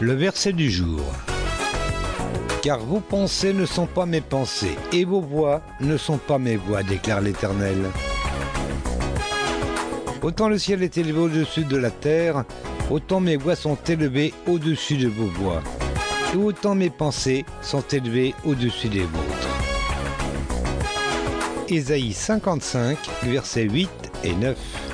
Le verset du jour. Car vos pensées ne sont pas mes pensées, et vos voix ne sont pas mes voix, déclare l'Éternel. Autant le ciel est élevé au-dessus de la terre, autant mes voix sont élevées au-dessus de vos voix, et autant mes pensées sont élevées au-dessus des vôtres. Ésaïe 55, versets 8 et 9.